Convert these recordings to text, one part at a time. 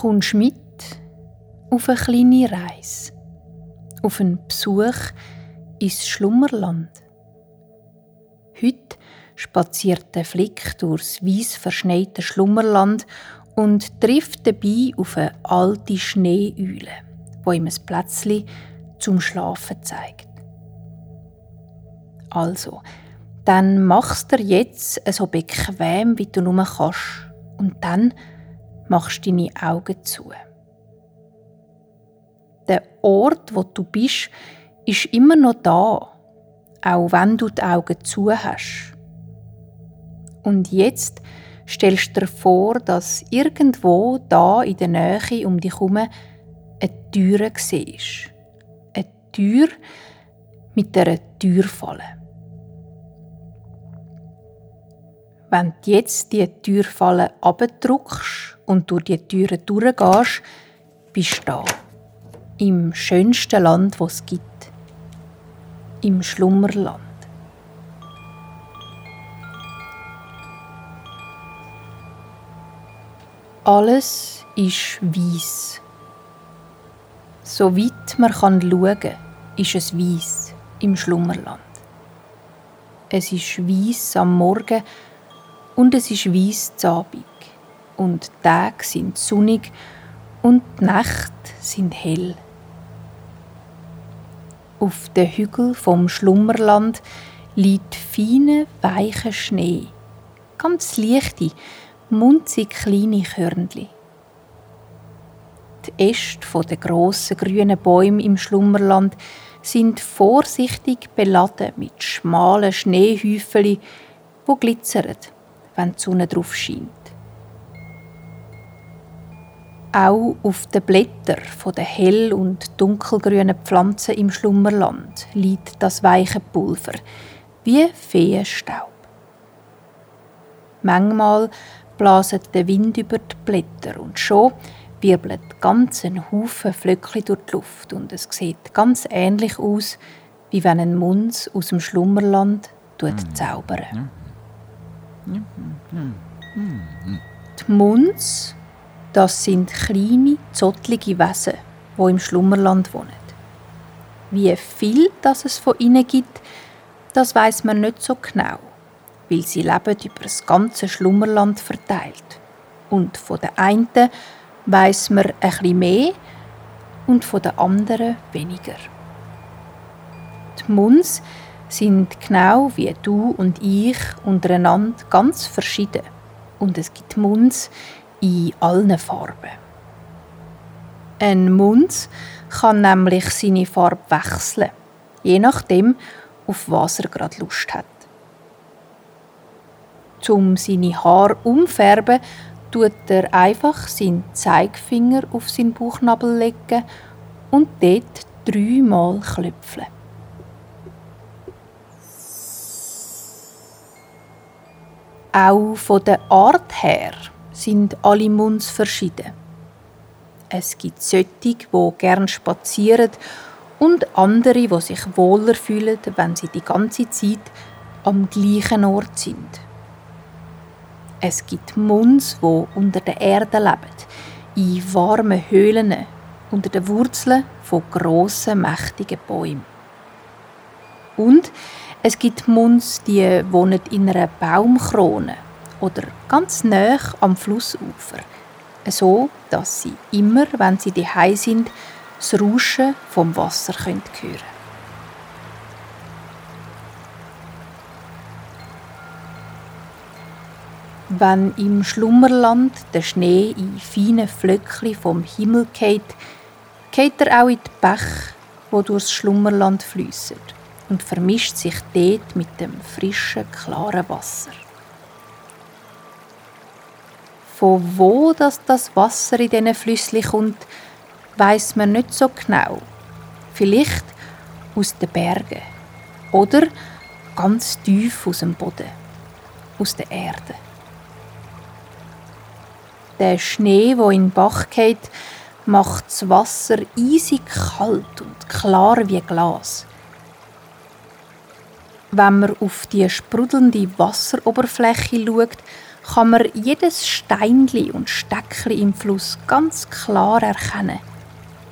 kommst mit auf eine kleine Reise, auf einen Besuch ins Schlummerland. Heute spaziert der Flick durchs weiss verschneite Schlummerland und trifft dabei auf eine alte Schneeeule, wo ihm ein Plätzchen zum Schlafen zeigt. Also, dann machst dir jetzt so bequem, wie du nur kannst. Und dann machst deine Augen zu. Der Ort, wo du bist, ist immer noch da, auch wenn du die Augen zu hast. Und jetzt stellst du dir vor, dass irgendwo da in der Nähe um dich herum eine Tür siehst. Eine Tür mit einer Türfalle. Wenn du jetzt die Türfalle abdruckst und durch die Türen durchgehst, bist du da. Im schönsten Land, das es gibt. Im Schlummerland. Alles ist weiß. So weit man kann schauen kann, ist es weiß im Schlummerland. Es ist weiß am Morgen und es ist weiss zu. Und die Tage sind sonnig und die Nächte sind hell. Auf den Hügeln vom Schlummerland liegt feine, weicher Schnee. Ganz leichte, munzig kleine Körnchen. Die Äste der grossen grünen Bäume im Schlummerland sind vorsichtig beladen mit schmalen Schneehäufchen, wo glitzern wenn die Sonne drauf scheint. Auch auf den Blättern der hell- und dunkelgrünen Pflanzen im Schlummerland liegt das weiche Pulver, wie Feenstaub. Manchmal blaset der Wind über die Blätter und schon wirbelt ganz ein Haufen Flöckchen durch die Luft und es sieht ganz ähnlich aus, wie wenn ein Mund aus dem Schlummerland zaubern. Die Munds, das sind kleine, zottlige Wesen, die im Schlummerland wohnen. Wie viel das es von ihnen gibt, das weiß man nicht so genau, weil sie leben über das ganze Schlummerland verteilt. Und von der einen weiß man bisschen mehr und von der anderen weniger. Die Munds sind genau wie du und ich untereinander ganz verschieden. Und es gibt Munds in allen Farben. Ein Mund kann nämlich seine Farbe wechseln, je nachdem, auf was er gerade Lust hat. Um seine Haare umfärben, tut er einfach seinen Zeigefinger auf seinen Bauchnabel legen und dort dreimal klopfen. Auch von der Art her sind alle Munds verschieden. Es gibt solche, die gern spazieren und andere, die sich wohler fühlen, wenn sie die ganze Zeit am gleichen Ort sind. Es gibt Munds, die unter der Erde leben, in warmen Höhlen, unter den Wurzeln von grossen, mächtigen Bäumen. Und es gibt Munds, die wohnen in einer Baumkrone oder ganz nah am Flussufer. So, dass sie immer, wenn sie daheim sind, das Rauschen vom Wasser hören können. Wenn im Schlummerland der Schnee in feinen Flöckchen vom Himmel geht, geht er auch in die Bäche, wo durchs Schlummerland fließen und vermischt sich dort mit dem frischen, klaren Wasser. Von wo das, das Wasser in diesen Flüssen kommt, weiß man nicht so genau. Vielleicht aus den Bergen oder ganz tief aus dem Boden, aus der Erde. Der Schnee, wo in den Bach geht, macht das Wasser eisig kalt und klar wie Glas. Wenn man auf die sprudelnde Wasseroberfläche schaut, kann man jedes Steinli und Steckli im Fluss ganz klar erkennen,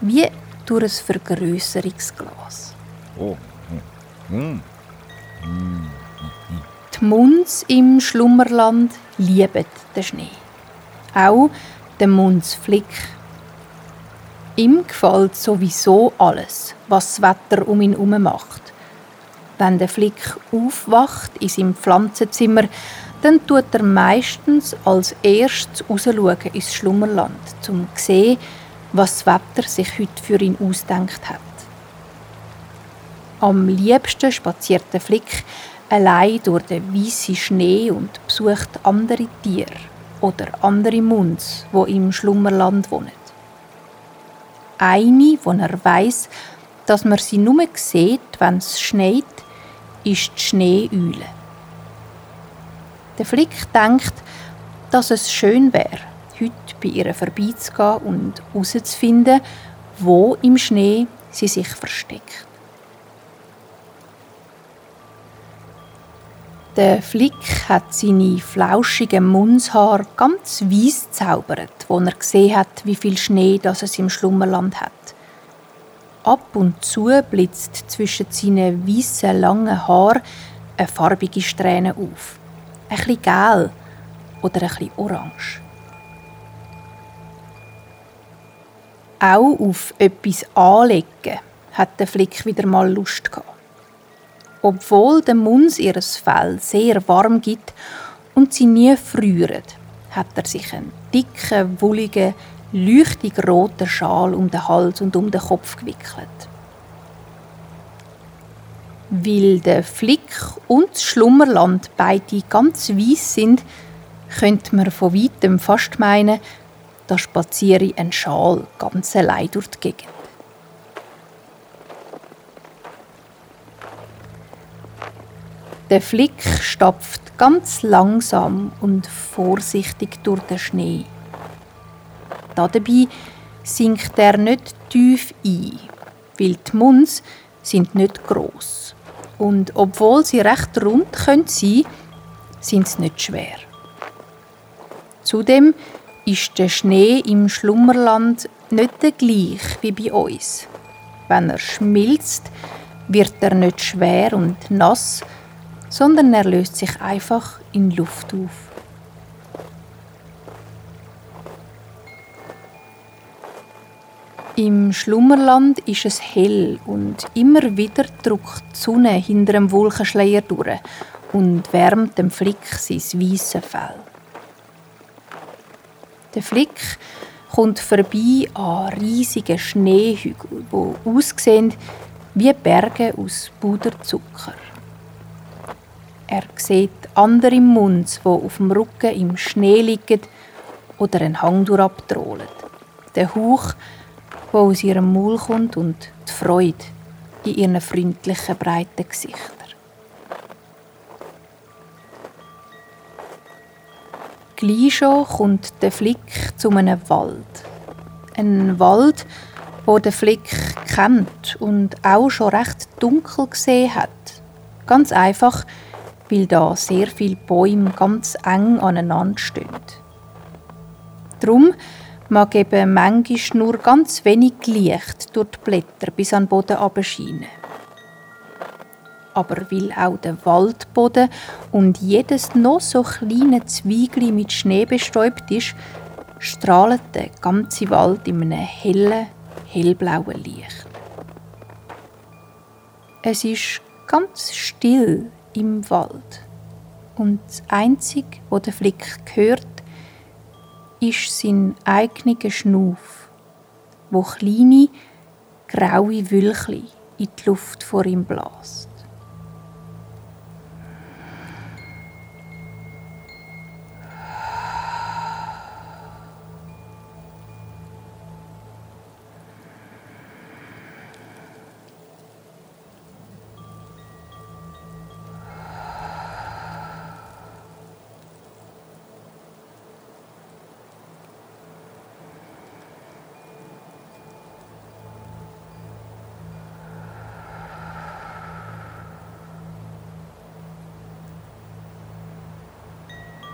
wie durch ein Vergrößerungsglas. Oh. Hm. Die Munds im Schlummerland lieben den Schnee. Auch der Mundsflick. Ihm gefällt sowieso alles, was das Wetter um ihn herum macht. Wenn der Flick aufwacht in seinem Pflanzenzimmer, dann tut er meistens als erstes rausschauen ins Schlummerland, um zu sehen, was das Wetter sich heute für ihn ausdenkt hat. Am liebsten spaziert der Flick allein durch den weißen Schnee und besucht andere Tiere oder andere Munds, wo im Schlummerland wohnen. Eine, wo er weiß, dass man sie nur sieht, wenn es schneit, ist die Schneeeule. Der Flick denkt, dass es schön wäre, heute bei ihr vorbeizugehen und herauszufinden, wo im Schnee sie sich versteckt. Der Flick hat seine flauschigen Mundshaar ganz weiss zaubert, wo er gesehen hat, wie viel Schnee das es im Schlummerland hat. Ab und zu blitzt zwischen seinen weißen langen Haaren eine farbige Strähne auf. Ein bisschen gel oder ein bisschen orange. Auch auf etwas anlegen hat der Flick wieder mal Lust gehabt. Obwohl der Muns ihres Fell sehr warm gibt und sie nie frieren, hat er sich einen dicken, wolligen, leuchtig roten Schal um den Hals und um den Kopf gewickelt. Weil der Flick und das Schlummerland beide ganz weiss sind, könnte man von weitem fast meinen, da spaziere ein Schal ganz allein durch die Gegend. Der Flick stapft ganz langsam und vorsichtig durch den Schnee. Dabei sinkt er nicht tief ein, weil die Munds sind nicht groß und obwohl sie recht rund können sein, sind sie nicht schwer. Zudem ist der Schnee im Schlummerland nicht der gleich wie bei uns. Wenn er schmilzt, wird er nicht schwer und nass, sondern er löst sich einfach in Luft auf. Im Schlummerland ist es hell und immer wieder drückt die Sonne hinter dem Wolkenschleier durch und wärmt dem Flick sein weißes Fell. Der Flick kommt vorbei an riesigen Schneehügeln, die aussehen wie Berge aus Puderzucker. Er sieht andere Munds, die auf dem Rücken im Schnee liegen oder einen Hang durchabtrollen. Der Hauch, der aus ihrem Maul kommt und die Freude in ihren freundlichen, breiten Gesichtern. Gleich schon kommt der Flick zu einem Wald. Ein Wald, wo der Flick kennt und auch schon recht dunkel gesehen hat. Ganz einfach, weil da sehr viele Bäume ganz eng aneinander stehen. Drum mag eben manchmal nur ganz wenig Licht durch die Blätter bis an den Boden abscheinen. Aber weil auch der Waldboden und jedes noch so kleine Zweigli mit Schnee bestäubt ist, strahlt der ganze Wald in einem hellen, hellblauen Licht. Es ist ganz still im Wald. Und das Einzige, was der Flick hört, ist sein eigener Schnuff, wo kleine, graue Wülchli in die Luft vor ihm bläst.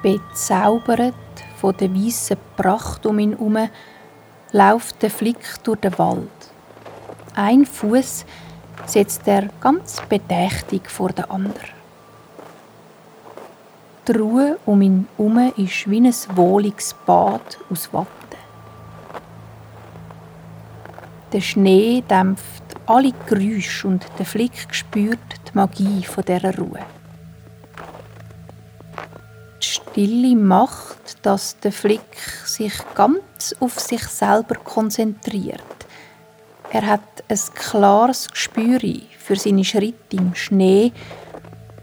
Bezaubert von der weißen Pracht um ihn herum, läuft der Flick durch den Wald. Ein Fuß setzt er ganz bedächtig vor den anderen. Die Ruhe um ihn herum ist wie ein wohliges Bad aus Watte. Der Schnee dämpft alle Geräusche und der Flick spürt die Magie dieser Ruhe. Stille macht, dass der Flick sich ganz auf sich selber konzentriert. Er hat ein klares Gespür für seine Schritte im Schnee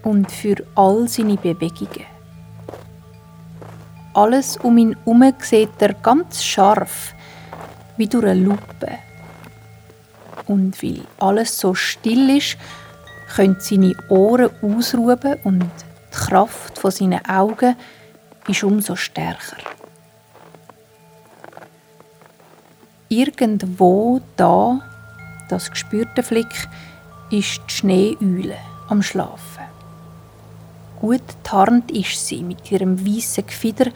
und für all seine Bewegungen. Alles um ihn herum sieht er ganz scharf, wie durch eine Lupe. Und weil alles so still ist, können seine Ohren ausruhen und die Kraft von seinen Augen ist umso stärker. Irgendwo da, das gespürte Flick, ist die Schneeeule am Schlafen. Gut tarnt ist sie mit ihrem weißen Gefieder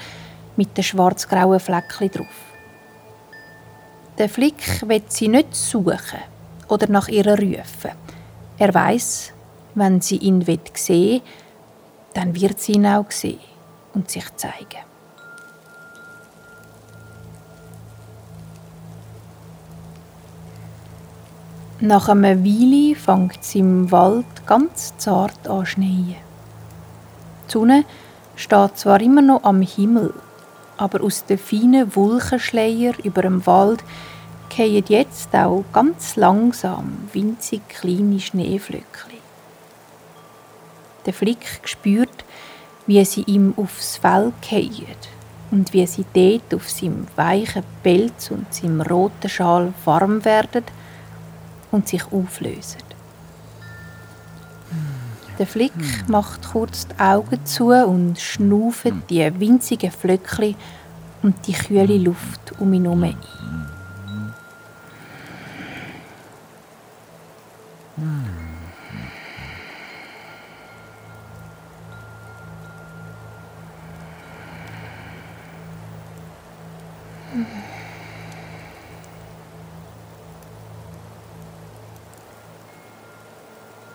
mit den schwarz-grauen Fleckchen drauf. Der Flick wird sie nicht suchen oder nach ihr rufen. Er weiß, wenn sie ihn sehen will, dann wird sie ihn auch sehen und sich zeigen. Nach einer Weile fängt es im Wald ganz zart an schneien. Die Sonne steht zwar immer noch am Himmel, aber aus den feinen Wolkenschleier über dem Wald fallen jetzt auch ganz langsam winzig kleine Schneeflöckchen. Der Flick spürt, wie sie ihm aufs Fell fallen und wie sie dort auf seinem weichen Pelz und seinem roten Schal warm werden und sich auflösen. Der Flick macht kurz die Augen zu und schnauft die winzigen Flöckchen und die kühle Luft um ihn herum ein.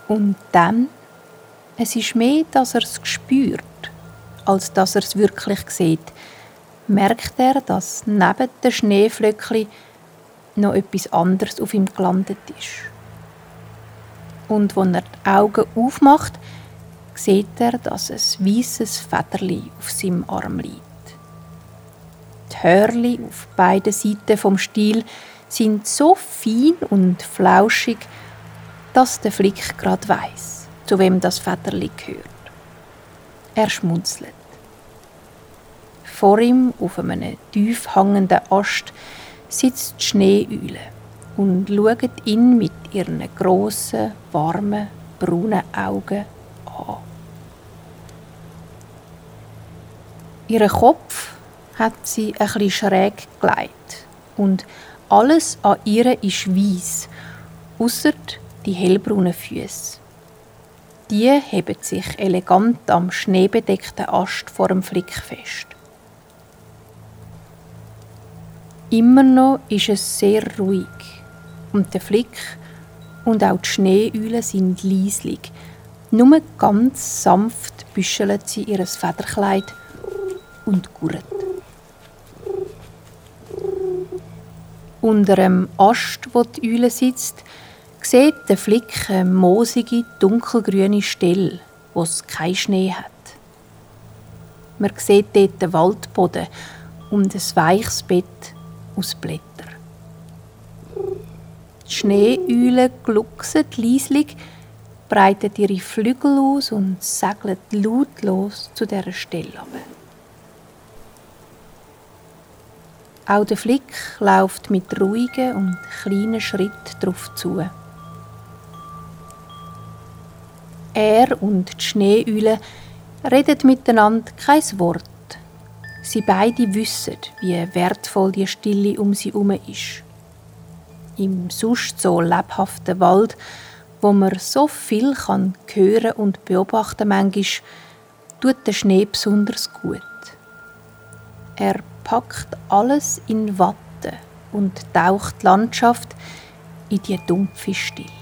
Und dann, es ist mehr, dass er es spürt, als dass er es wirklich sieht, merkt er, dass neben den Schneeflöckchen noch etwas anderes auf ihm gelandet ist. Und wenn er die Augen aufmacht, sieht er, dass ein weißes Federli auf seinem Arm liegt. Die Hörli auf beiden Seiten vom Stiel sind so fein und flauschig, dass der Flick gerade weiß, zu wem das Federli gehört. Er schmunzelt. Vor ihm, auf einem tief hangenden Ast, sitzt die Schneeeule und schaut ihn mit ihren grossen, warmen, braunen Augen an. Ihren Kopf hat sie bisschen schräg gelegt und alles an ihr ist weiß, ausser die hellbraunen Füße. Die heben sich elegant am schneebedeckten Ast vor dem Flick fest. Immer noch ist es sehr ruhig und der Flick und auch die Schneeeule sind leislich. Nur ganz sanft büschelt sie ihr Federkleid und gurrt. Unter dem Ast, wo die Eule sitzt, sieht der Flick eine moosige, dunkelgrüne Stelle, wo es keinen Schnee hat. Man sieht dort den Waldboden und ein weiches Bett aus Blättern. Die Schneeeule gluckset leislich, breitet ihre Flügel aus und segelt lautlos zu dieser Stelle ab. Auch der Flick läuft mit ruhigen und kleinen Schritten darauf zu. Er und die Schneeeule reden miteinander kein Wort. Sie beide wissen, wie wertvoll die Stille um sie herum ist. Im sonst so lebhaften Wald, wo man so viel kann hören und beobachten manchmal, tut der Schnee besonders gut. Er packt alles in Watte und taucht die Landschaft in die dumpfe Stille.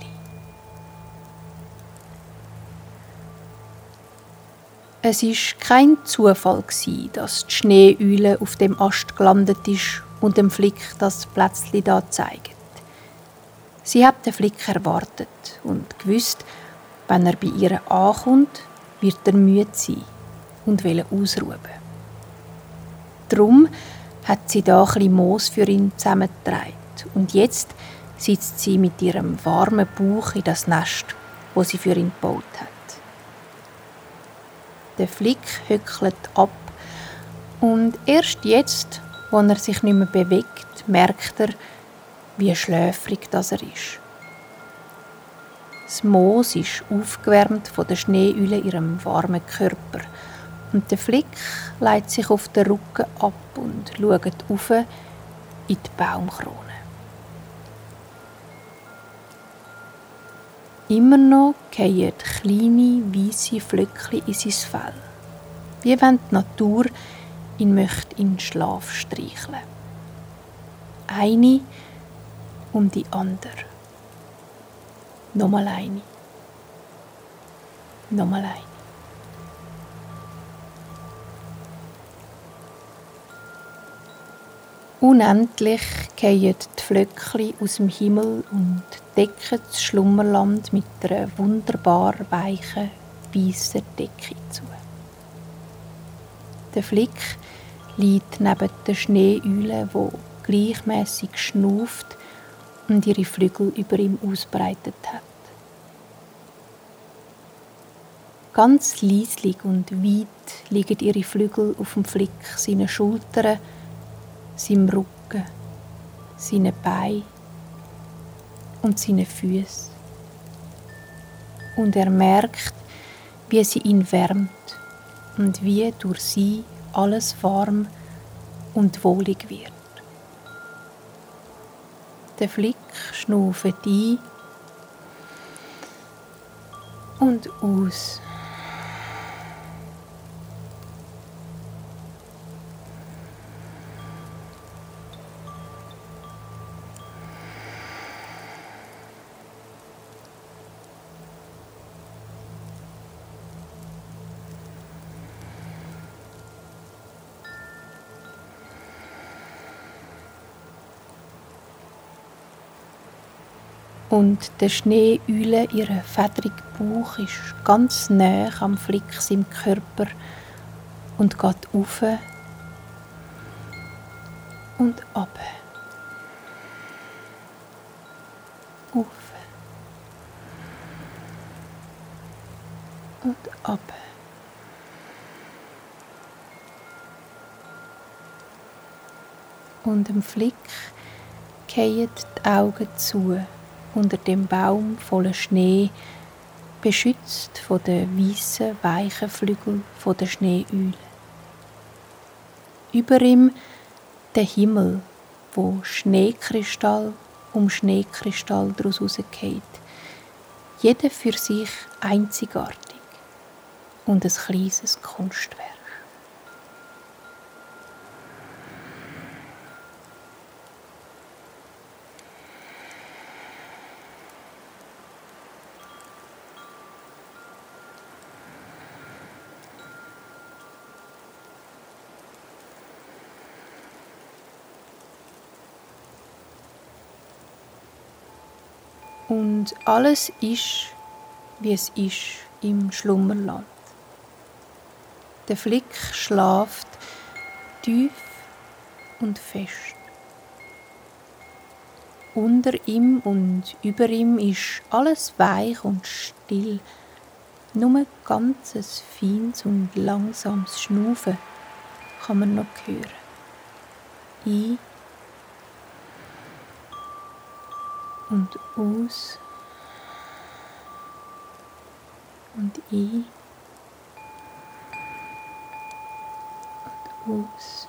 Es ist kein Zufall dass die Schneeeule auf dem Ast gelandet ist und dem Flick das Plätzchen da zeigt. Sie hat den Flick erwartet und gewusst, wenn er bei ihr ankommt, wird er müde sein und will ausruhen. Drum hat sie da ein Moos für ihn zusammengetragen und jetzt sitzt sie mit ihrem warmen Bauch in das Nest, wo sie für ihn gebaut hat. Der Flick hückelt ab und erst jetzt, wo er sich nicht mehr bewegt, merkt er, wie schläfrig das er ist. Das Moos ist aufgewärmt von der Schneeüle ihrem warmen Körper und der Flick legt sich auf den Rücken ab und schaut auf in die Baumkrone. Immer noch fallen kleine weiße Flöckchen in sein Fell, wie wenn die Natur ihn möchte in Schlaf streicheln. Eine um die andere. Nochmal eine. Nochmal eine. Unendlich fallen die Flöckchen aus dem Himmel und decken das Schlummerland mit einer wunderbar weichen, weißen Decke zu. Der Flick liegt neben der Schneeeule, wo gleichmäßig schnuft und ihre Flügel über ihm ausbreitet hat. Ganz leislich und weit liegen ihre Flügel auf dem Flick seiner Schultern, seinem Rücken, seinen Beinen und seinen Füßen. Und er merkt, wie sie ihn wärmt und wie durch sie alles warm und wohlig wird. Der Flick schnauft ein und aus. Und der Schneeüle ihre fedrige Bauch ist ganz nah am Flick im Körper und geht auf und ab. Auf und ab. Und dem Flick gehen die Augen zu unter dem Baum voller Schnee, beschützt von den weißen, weichen Flügeln der Schneeeule. Über ihm der Himmel, wo Schneekristall um Schneekristall daraus rausgeht. Jeder für sich einzigartig und ein kleines Kunstwerk. Und alles ist, wie es ist im Schlummerland. Der Flick schlaft tief und fest. Unter ihm und über ihm ist alles weich und still. Nur ganzes feines und langsames Schnufen kann man noch hören. Ein und aus und ein und aus.